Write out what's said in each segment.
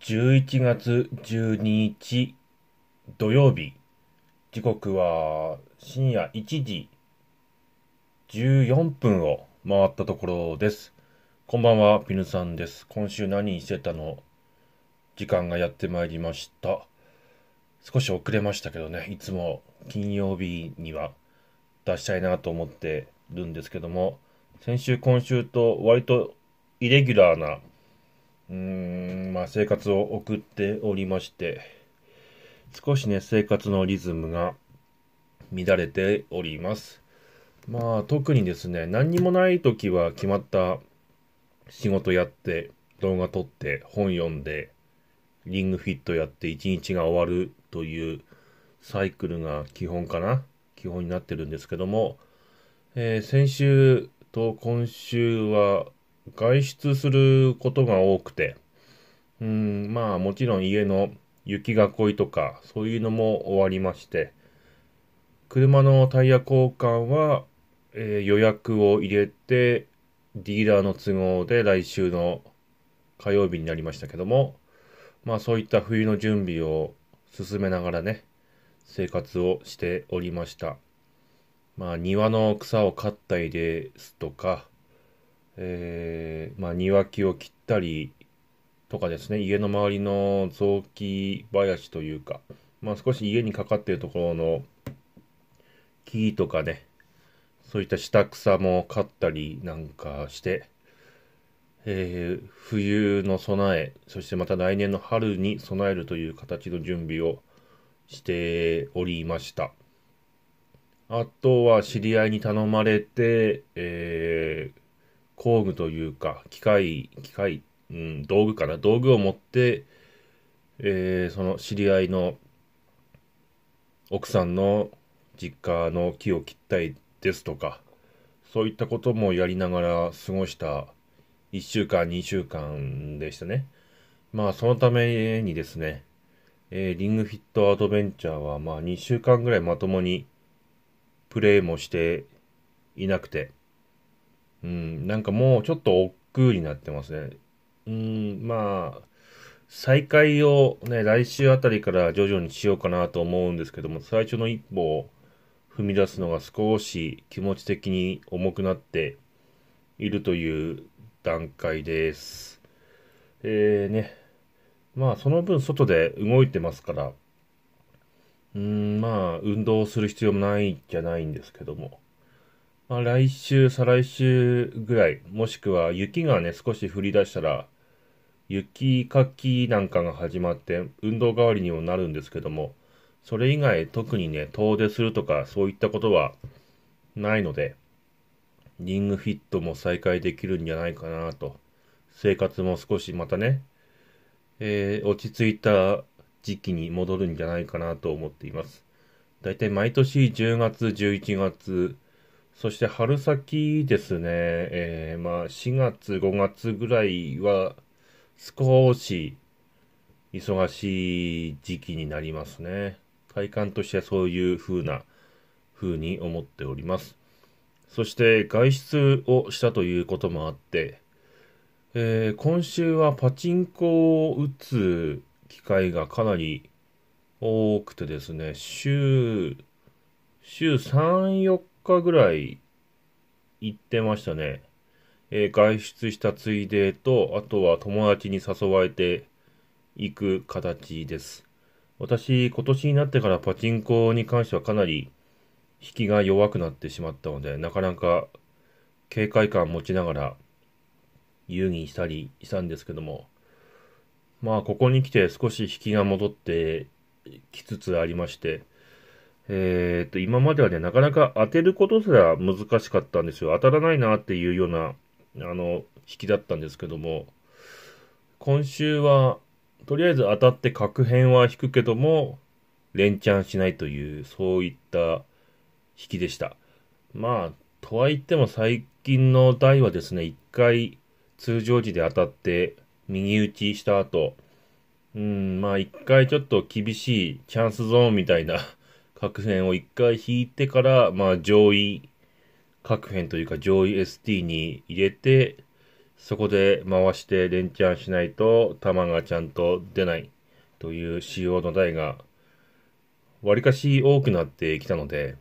11月12日土曜日。時刻は深夜1時14分を回ったところです。こんばんはピヌさんです。今週何してたの？時間がやってまいりました。少し遅れましたけどね。いつも金曜日には出したいなと思ってるんですけども。先週今週と割とイレギュラーなうーん、まあ生活を送っておりまして、少しね、生活のリズムが乱れております。まあ特にですね、何にもない時は決まった仕事やって、動画撮って、本読んで、リングフィットやって一日が終わるというサイクルが基本かな基本になってるんですけども、えー、先週と今週は外出することが多くて、うん、まあもちろん家の雪囲いとかそういうのも終わりまして、車のタイヤ交換は、えー、予約を入れて、ディーラーの都合で来週の火曜日になりましたけども、まあそういった冬の準備を進めながらね、生活をしておりました。まあ庭の草を刈ったりですとか、えー、まあ、庭木を切ったりとかですね、家の周りの雑木林というか、まあ、少し家にかかっているところの木とかね、そういった下草も刈ったりなんかして、えー、冬の備え、そしてまた来年の春に備えるという形の準備をしておりました。あとは知り合いに頼まれて、えー、工具というか、機械、機械、うん、道具かな、道具を持って、えー、その知り合いの奥さんの実家の木を切ったりですとか、そういったこともやりながら過ごした1週間、2週間でしたね。まあ、そのためにですね、えー、リングフィットアドベンチャーはまあ2週間ぐらいまともにプレイもしていなくて、うん、なんかもうちょっと億劫になってますね。うん、まあ、再開をね、来週あたりから徐々にしようかなと思うんですけども、最初の一歩を踏み出すのが少し気持ち的に重くなっているという段階です。えーね、まあその分外で動いてますから、うん、まあ運動する必要もないじゃないんですけども、まあ、来週、再来週ぐらい、もしくは雪がね、少し降り出したら、雪かきなんかが始まって、運動代わりにもなるんですけども、それ以外特にね、遠出するとか、そういったことはないので、リングフィットも再開できるんじゃないかなと。生活も少しまたね、えー、落ち着いた時期に戻るんじゃないかなと思っています。だいたい毎年10月、11月、そして春先ですね、えー、まあ4月、5月ぐらいは少し忙しい時期になりますね。体感としてはそういう風な風に思っております。そして外出をしたということもあって、えー、今週はパチンコを打つ機会がかなり多くてですね、週、週3、4日ぐらい行ってましたね。えー、外出したついでと、あとは友達に誘われて行く形です。私、今年になってからパチンコに関してはかなり引きが弱くなってしまったので、なかなか警戒感持ちながら遊戯したりしたんですけども、まあ、ここに来て少し引きが戻ってきつつありまして、えー、っと、今まではね、なかなか当てることすら難しかったんですよ。当たらないなっていうような、あの、引きだったんですけども、今週は、とりあえず当たって確変は引くけども、連チャンしないという、そういった引きでした。まあ、とは言っても最近の台はですね、一回通常時で当たって右打ちした後、うん、まあ一回ちょっと厳しいチャンスゾーンみたいな各編を一回引いてから、まあ上位各編というか上位 ST に入れて、そこで回して連チャンしないと弾がちゃんと出ないという仕様の台がわりかし多くなってきたので、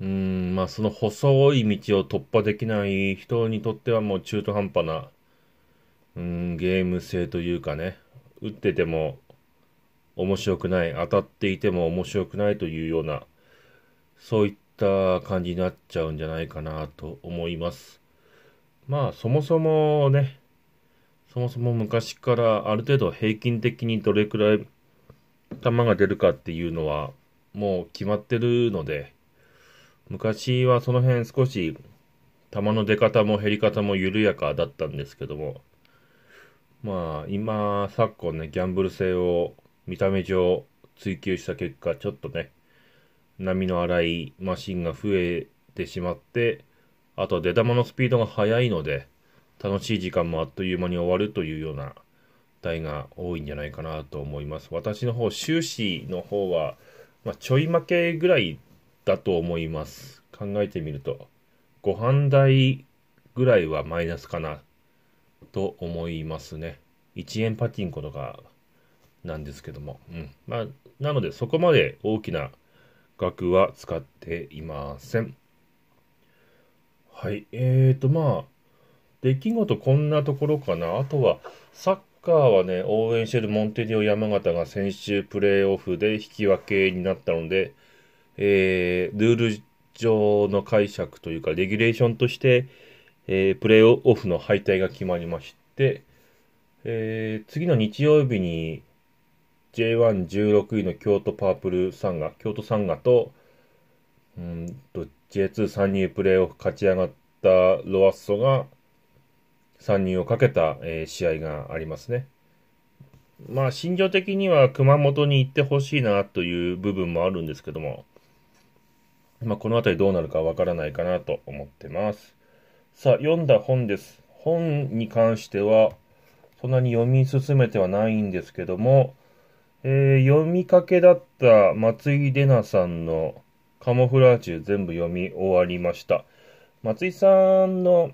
うーん、まあその細い道を突破できない人にとってはもう中途半端な、うん、ゲーム性というかね、打ってても面白くない、当たっていても面白くないというような、そういった感じになっちゃうんじゃないかなと思います。まあそもそもね、そもそも昔からある程度平均的にどれくらい球が出るかっていうのはもう決まってるので、昔はその辺少し球の出方も減り方も緩やかだったんですけども、まあ今昨今ね、ギャンブル性を見た目上追求した結果、ちょっとね、波の荒いマシンが増えてしまって、あと出玉のスピードが速いので、楽しい時間もあっという間に終わるというような台が多いんじゃないかなと思います。私の方、終始の方は、まあ、ちょい負けぐらいだと思います。考えてみると。5半台ぐらいはマイナスかなと思いますね。1円パチンコとかなんですけども。うん。まあ、なのでそこまで大きな額は使っていません。はい。えーと、まあ、出来事こんなところかな。あとは、サッカーはね、応援してるモンテディオ山形が先週プレーオフで引き分けになったので、えー、ルール上の解釈というか、レギュレーションとして、えー、プレーオフの敗退が決まりまして、えー、次の日曜日に J116 位の京都パープルサンガ、京都サンガと、うんと、J2 参入プレーオフ勝ち上がったロアッソが参入をかけた、えー、試合がありますね。まあ、心情的には熊本に行ってほしいなという部分もあるんですけども、まあ、この辺りどうなるかわからないかなと思ってます。さあ、読んだ本です。本に関しては、そんなに読み進めてはないんですけども、えー、読みかけだった松井玲奈さんのカモフラージュ全部読み終わりました。松井さんの、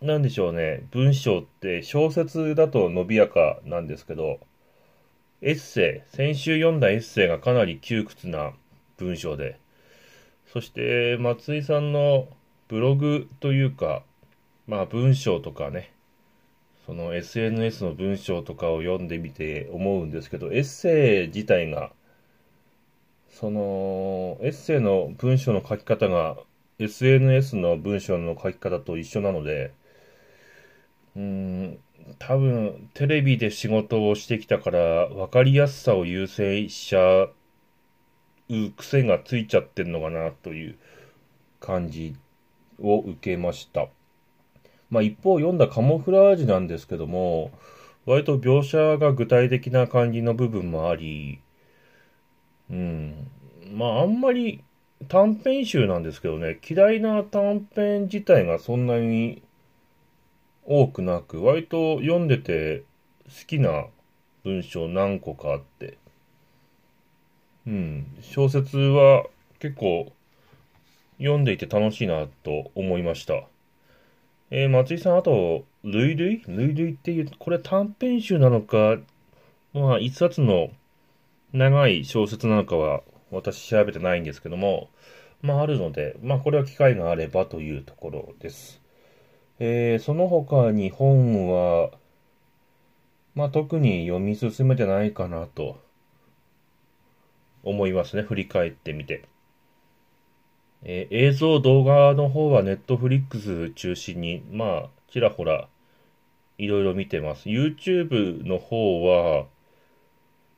なんでしょうね、文章って小説だと伸びやかなんですけど、エッセイ、先週読んだエッセイがかなり窮屈な文章で、そして松井さんのブログというか、まあ文章とかね、その SNS の文章とかを読んでみて思うんですけど、エッセイ自体がその、エッセイの文章の書き方が SNS の文章の書き方と一緒なので、うん、多分テレビで仕事をしてきたから分かりやすさを優先しちゃう癖がついちゃってんのかなという感じを受けました。まあ一方読んだカモフラージュなんですけども、割と描写が具体的な感じの部分もあり、うん。まあ、あんまり短編集なんですけどね、嫌いな短編自体がそんなに多くなく、割と読んでて好きな文章何個かあって、うん、小説は結構読んでいて楽しいなと思いました。えー、松井さん、あと、類類？類類っていう、これ短編集なのか、まあ、一冊の長い小説なのかは私調べてないんですけども、まああるので、まあこれは機会があればというところです。えー、その他に本は、まあ特に読み進めてないかなと思いますね。振り返ってみて。えー、映像動画の方はネットフリックス中心に、まあちらほらいろいろ見てます。YouTube の方は、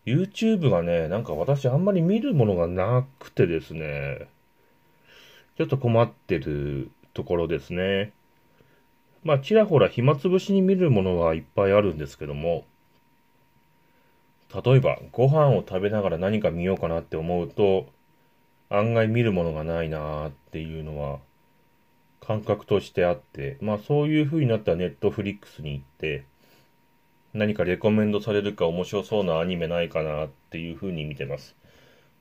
YouTube がね、なんか私あんまり見るものがなくてですね、ちょっと困ってるところですね。まあ、ちらほら暇つぶしに見るものはいっぱいあるんですけども、例えば、ご飯を食べながら何か見ようかなって思うと、案外見るものがないなーっていうのは、感覚としてあって、まあそういう風になったらネットフリックスに行って、何かレコメンドされるか面白そうなアニメないかなっていう風に見てます。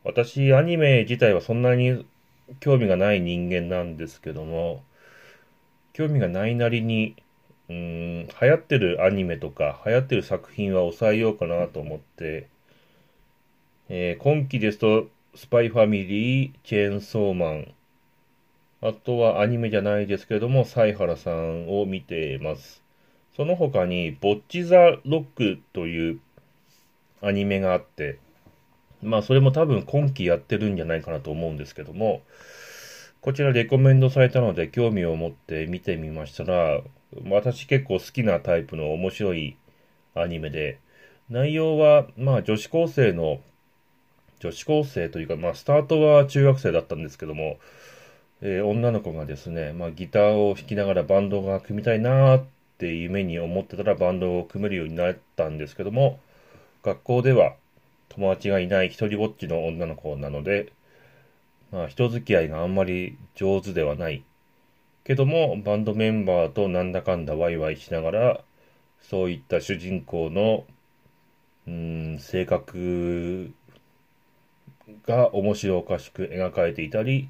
私、アニメ自体はそんなに興味がない人間なんですけども、興味がないなりに、うん、流行ってるアニメとか、流行ってる作品は抑えようかなと思って、えー、今期ですと、スパイファミリー、チェーンソーマン、あとはアニメじゃないですけれども、サ原さんを見てます。その他に、ボッチ・ザ・ロックというアニメがあって、まあそれも多分今期やってるんじゃないかなと思うんですけども、こちらレコメンドされたので興味を持って見てみましたら、私結構好きなタイプの面白いアニメで、内容はまあ女子高生の、女子高生というかまあスタートは中学生だったんですけども、えー、女の子がですね、まあギターを弾きながらバンドが組みたいなって夢に思ってたらバンドを組めるようになったんですけども、学校では友達がいない一人ぼっちの女の子なので、まあ、人付き合いがあんまり上手ではない。けども、バンドメンバーとなんだかんだワイワイしながら、そういった主人公の、うん、性格が面白おかしく描かれていたり、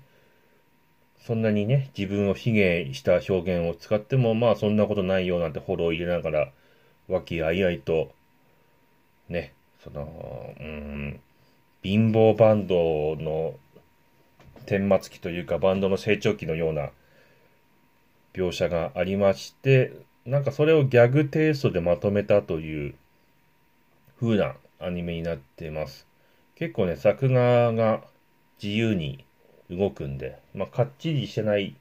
そんなにね、自分を卑下した表現を使っても、まあそんなことないよなんてフォローを入れながら、和気あいあいと、ね、その、うん、貧乏バンドの顛末期というかバンドの成長期のような描写がありまして、なんかそれをギャグテイストでまとめたという風なアニメになってます。結構ね、作画が自由に動くんで、まあ、かっちりしてない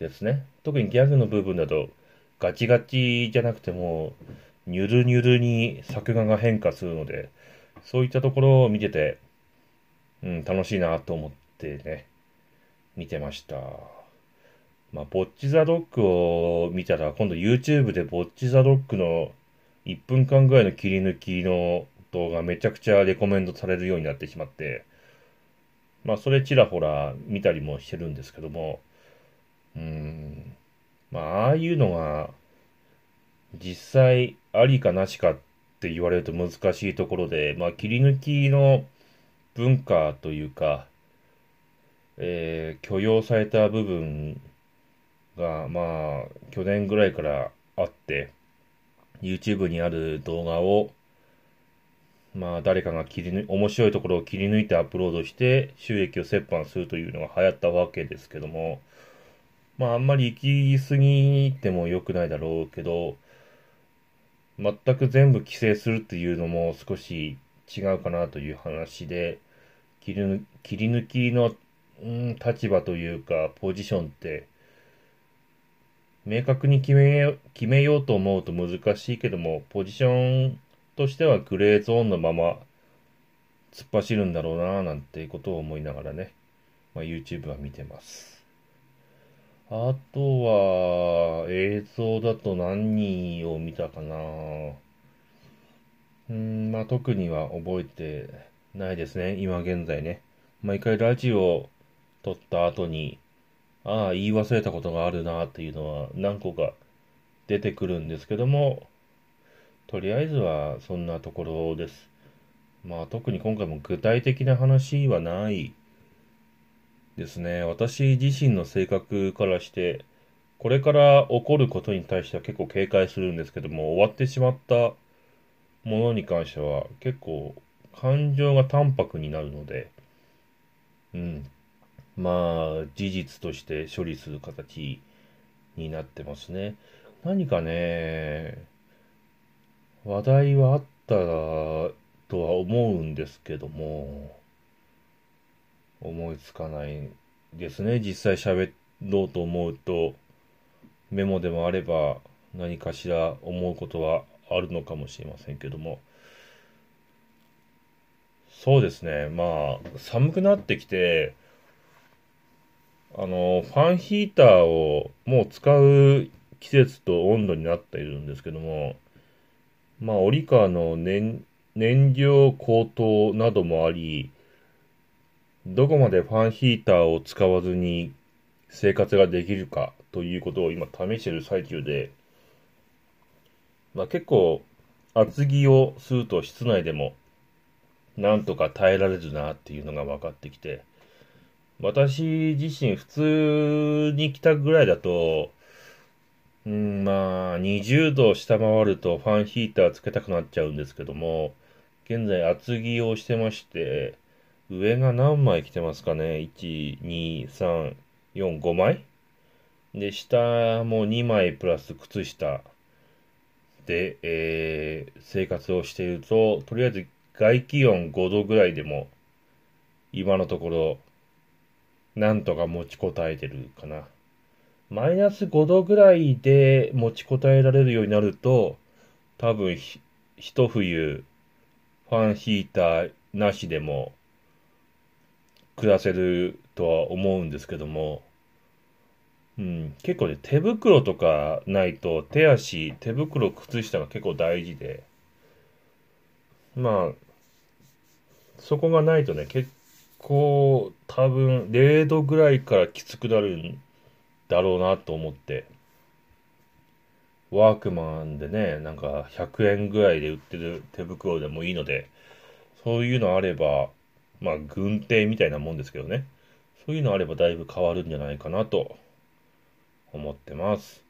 ですね。特にギャグの部分だとガチガチじゃなくても、ニュルニュルに作画が変化するので、そういったところを見てて、うん、楽しいなと思ってね、見てました。まあ、ボッチザロックを見たら、今度 YouTube でボッチザロックの1分間ぐらいの切り抜きの動画めちゃくちゃレコメンドされるようになってしまって、まあ、それちらほら見たりもしてるんですけども、うん、まあ、ああいうのが、実際ありかなしかって言われると難しいところで、まあ、切り抜きの文化というか、えー、許容された部分が、まあ、去年ぐらいからあって、YouTube にある動画を、まあ、誰かが切り抜、面白いところを切り抜いてアップロードして、収益を折半するというのが流行ったわけですけども、まあ、あんまり行き過ぎても良くないだろうけど、全く全部規制するっていうのも少し違うかなという話で、切り切り抜きの、うん、立場というか、ポジションって、明確に決め決めようと思うと難しいけども、ポジションとしてはグレーゾーンのまま突っ走るんだろうななんていうことを思いながらね、まあ、YouTube は見てます。あとは、映像だと何を見たかなうん、まあ特には覚えてないですね。今現在ね。毎回ラジオ撮った後に、ああ、言い忘れたことがあるなっていうのは何個か出てくるんですけども、とりあえずはそんなところです。まあ特に今回も具体的な話はないですね。私自身の性格からして、これから起こることに対しては結構警戒するんですけども、終わってしまったものに関しては結構感情が淡白になるので、うん。まあ、事実として処理する形になってますね。何かね、話題はあったとは思うんですけども、思いつかないですね。実際喋ろうと思うと、メモでもあれば何かしら思うことはあるのかもしれませんけども。そうですね。まあ、寒くなってきて、あの、ファンヒーターをもう使う季節と温度になっているんですけども、まあ、折川の燃燃料高騰などもあり、どこまでファンヒーターを使わずに生活ができるかということを今試している最中で、まあ、結構厚着をすると室内でもなんとか耐えられるなっていうのが分かってきて、私自身普通に来たぐらいだと、うん、まあ、20度下回るとファンヒーターつけたくなっちゃうんですけども、現在厚着をしてまして、上が何枚着てますかね ?1、2、3、4、5枚？で、下も2枚プラス靴下で、えー、生活をしていると、とりあえず外気温5度ぐらいでも、今のところ、なんとか持ちこたえてるかな。マイナス5度ぐらいで持ちこたえられるようになると、多分ひ一冬、ファンヒーターなしでも暮らせるとは思うんですけども、うん、結構ね、手袋とかないと手足、手袋、靴下が結構大事で、まあ、そこがないとね、結構多分0度ぐらいからきつくなるんだろうなと思って、ワークマンでね、なんか100円ぐらいで売ってる手袋でもいいので、そういうのあれば、まあ軍手みたいなもんですけどね、そういうのあればだいぶ変わるんじゃないかなと思ってます。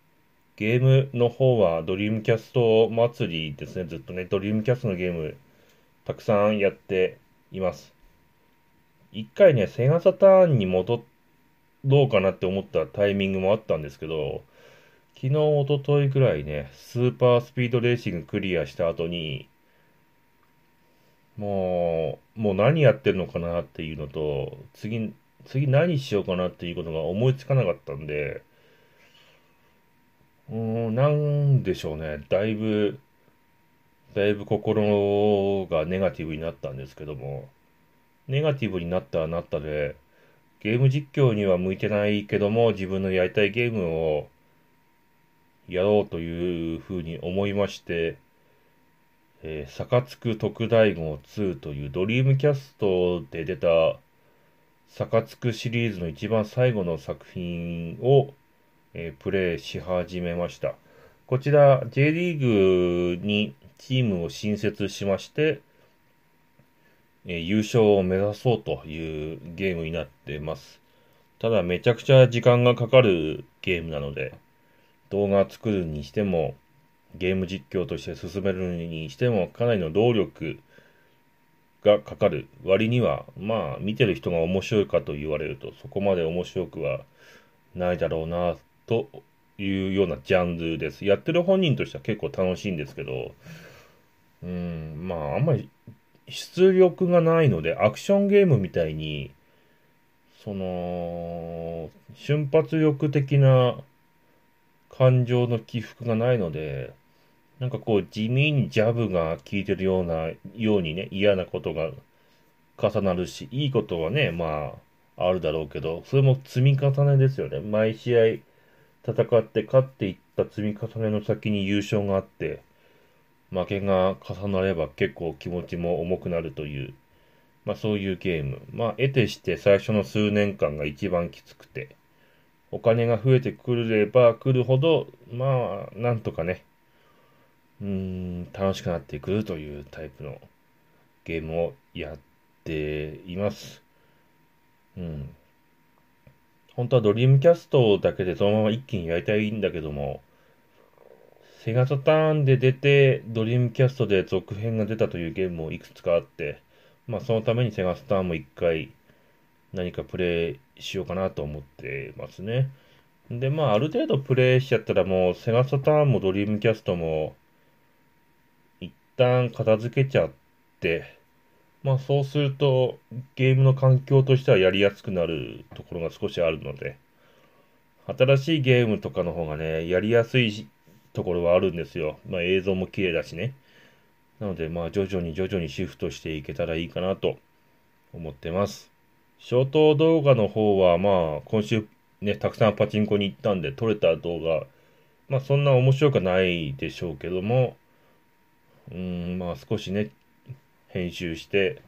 ゲームの方はドリームキャスト祭りですね、ずっとね、ドリームキャストのゲームたくさんやっています。一回ね、セガサターンに戻っろうかなって思ったタイミングもあったんですけど、昨日、おとといぐらいね、スーパースピードレーシングクリアした後に、もう、もう何やってるのかなっていうのと、次、次何しようかなっていうことが思いつかなかったんで、うん、なんでしょうね。だいぶ、だいぶ心がネガティブになったんですけども、ネガティブになったらなったで、ゲーム実況には向いてないけども、自分のやりたいゲームをやろうというふうに思いまして、えー、サカツク特大号2というドリームキャストで出たサカツクシリーズの一番最後の作品を、えー、プレイし始めました。こちら J リーグにチームを新設しまして、え、優勝を目指そうというゲームになってます。ただめちゃくちゃ時間がかかるゲームなので、動画作るにしても、ゲーム実況として進めるにしても、かなりの労力がかかる割には、まあ、見てる人が面白いかと言われると、そこまで面白くはないだろうな、というようなジャンルです。やってる本人としては結構楽しいんですけど、うん、まあ、あんまり出力がないので、アクションゲームみたいに、その、瞬発力的な感情の起伏がないので、なんかこう地味にジャブが効いてるような、ようにね、嫌なことが重なるし、いいことはね、まあ、あるだろうけど、それも積み重ねですよね。毎試合戦って勝っていった積み重ねの先に優勝があって、負けが重なれば結構気持ちも重くなるという、まあそういうゲーム。まあ得てして最初の数年間が一番きつくて、お金が増えてくれば来るほど、まあなんとかね、うーん、楽しくなってくるというタイプのゲームをやっています。うん。本当はドリームキャストだけでそのまま一気にやりたいんだけども、セガサターンで出て、ドリームキャストで続編が出たというゲームもいくつかあって、まあそのためにセガサターンも一回何かプレイしようかなと思ってますね。で、まあある程度プレイしちゃったらもうセガサターンもドリームキャストも一旦片付けちゃって、まあそうするとゲームの環境としてはやりやすくなるところが少しあるので、新しいゲームとかの方がね、やりやすいところはあるんですよ。まあ映像も綺麗だしね。なのでまあ徐々に徐々にシフトしていけたらいいかなと思ってます。ショート動画の方はまあ今週ね、たくさんパチンコに行ったんで撮れた動画、まあそんな面白くないでしょうけども、うん、まあ少しね、編集して、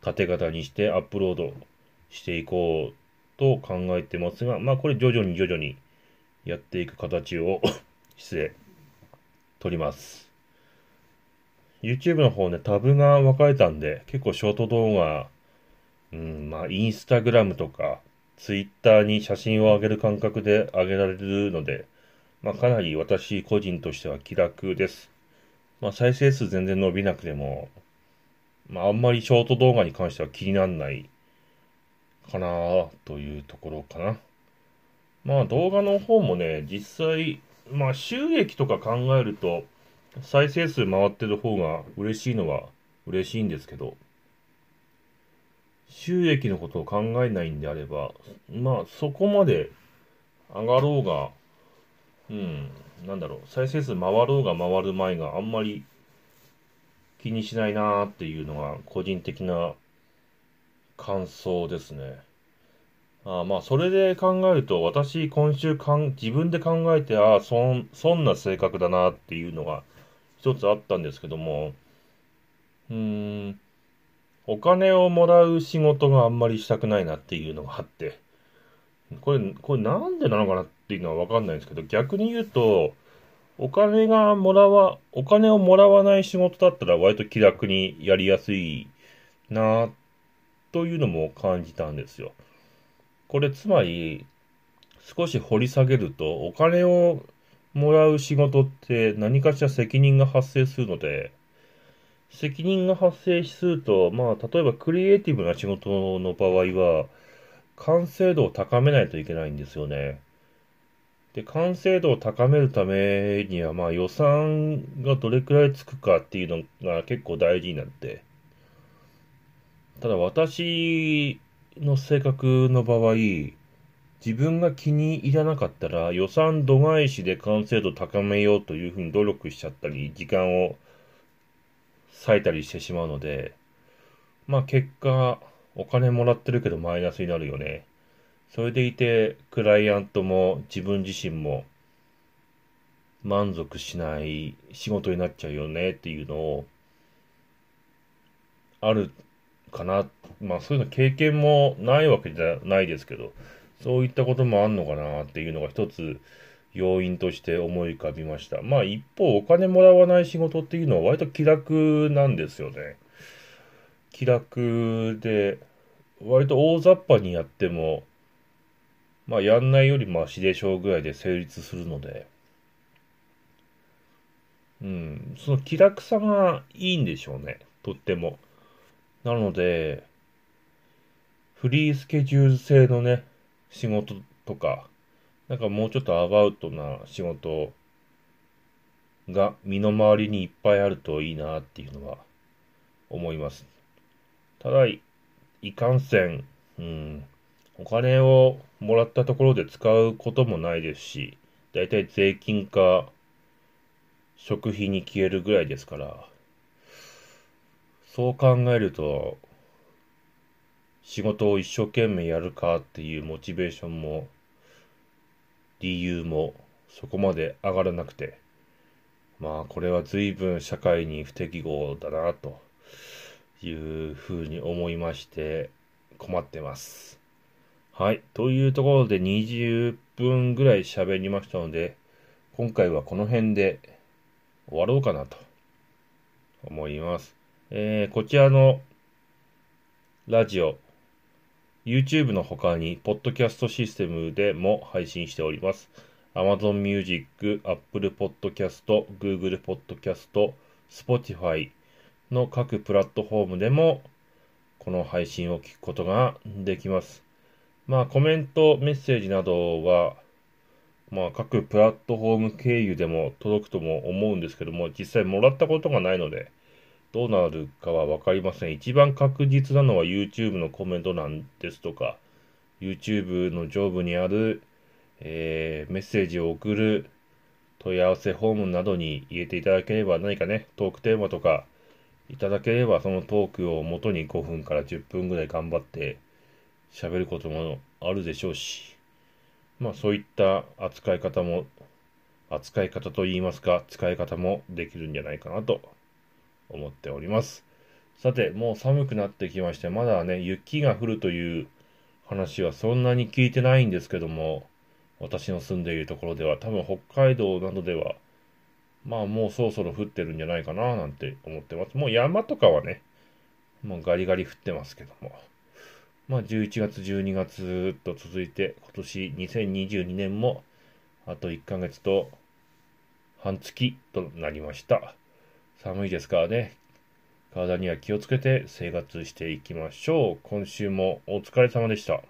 縦型にしてアップロードしていこうと考えてますが、まあこれ徐々に徐々にやっていく形を 失礼。撮ります。YouTube の方ね、タブが分かれたんで、結構ショート動画、うん、まあ、インスタグラムとか、Twitter に写真を上げる感覚で上げられるので、まあ、かなり私個人としては気楽です。まあ、再生数全然伸びなくても、まあ、あんまりショート動画に関しては気にならないかなというところかな。まあ動画の方もね、実際、まあ収益とか考えると、再生数回ってる方が嬉しいのは嬉しいんですけど、収益のことを考えないんであれば、まあそこまで上がろうが、うん、なんだろう、再生数回ろうが回る前があんまり気にしないなーっていうのが個人的な感想ですね。あまあ、それで考えると、私、今週かん、自分で考えて、ああ、そん、そんな性格だなっていうのが一つあったんですけども、うーん、お金をもらう仕事があんまりしたくないなっていうのがあって、これ、これなんでなのかなっていうのはわかんないんですけど、逆に言うと、お金がもらわ、お金をもらわない仕事だったら割と気楽にやりやすいな、というのも感じたんですよ。これつまり、少し掘り下げると、お金をもらう仕事って何かしら責任が発生するので、責任が発生すると、まあ、例えばクリエイティブな仕事の場合は、完成度を高めないといけないんですよね。で、完成度を高めるためには、まあ予算がどれくらいつくかっていうのが結構大事になって。ただ私の性格の場合、自分が気に入らなかったら予算度外視で完成度高めようというふうに努力しちゃったり、時間を割いたりしてしまうので、まあ結果、お金もらってるけどマイナスになるよね。それでいて、クライアントも自分自身も満足しない仕事になっちゃうよねっていうのを、あるかな。まあそういうの経験もないわけじゃないですけど、そういったこともあんのかなっていうのが一つ要因として思い浮かびました。まあ一方お金もらわない仕事っていうのは割と気楽なんですよね。気楽で、割と大雑把にやってもまあ、やんないよりマシでしょうぐらいで成立するので、うん、その気楽さがいいんでしょうね。とっても。なので、フリースケジュール制のね、仕事とか、なんかもうちょっとアバウトな仕事が身の回りにいっぱいあるといいなっていうのは思います。ただ、いかんせん、うん、お金をもらったところで使うこともないですし、だいたい税金か食費に消えるぐらいですから、そう考えると、仕事を一生懸命やるかっていうモチベーションも、理由もそこまで上がらなくて、まあこれは随分社会に不適合だなというふうに思いまして困ってます。はい。というところで20分ぐらい喋りましたので、今回はこの辺で終わろうかなと思います。えー、こちらのラジオ、YouTube の他に、ポッドキャストシステムでも配信しております。Amazon Music、Apple Podcast、Google Podcast、Spotify の各プラットフォームでも、この配信を聞くことができます。まあコメント、メッセージなどは、まあ各プラットフォーム経由でも届くとも思うんですけども、実際もらったことがないので、どうなるかはわかりません。一番確実なのは YouTube のコメント欄ですとか、YouTube の上部にある、えー、メッセージを送る問い合わせフォームなどに入れていただければ何かね、トークテーマとかいただければそのトークを元に5分から10分ぐらい頑張って喋ることもあるでしょうし、まあそういった扱い方も、扱い方といいますか、使い方もできるんじゃないかなと思っております。さて、もう寒くなってきまして、まだね、雪が降るという話はそんなに聞いてないんですけども、私の住んでいるところでは、多分北海道などでは、まあもうそろそろ降ってるんじゃないかななんて思ってます。もう山とかはね、もうガリガリ降ってますけども。まあ、11月、12月と続いて、今年2022年もあと1ヶ月と半月となりました。寒いですからね。体には気をつけて生活していきましょう。今週もお疲れ様でした。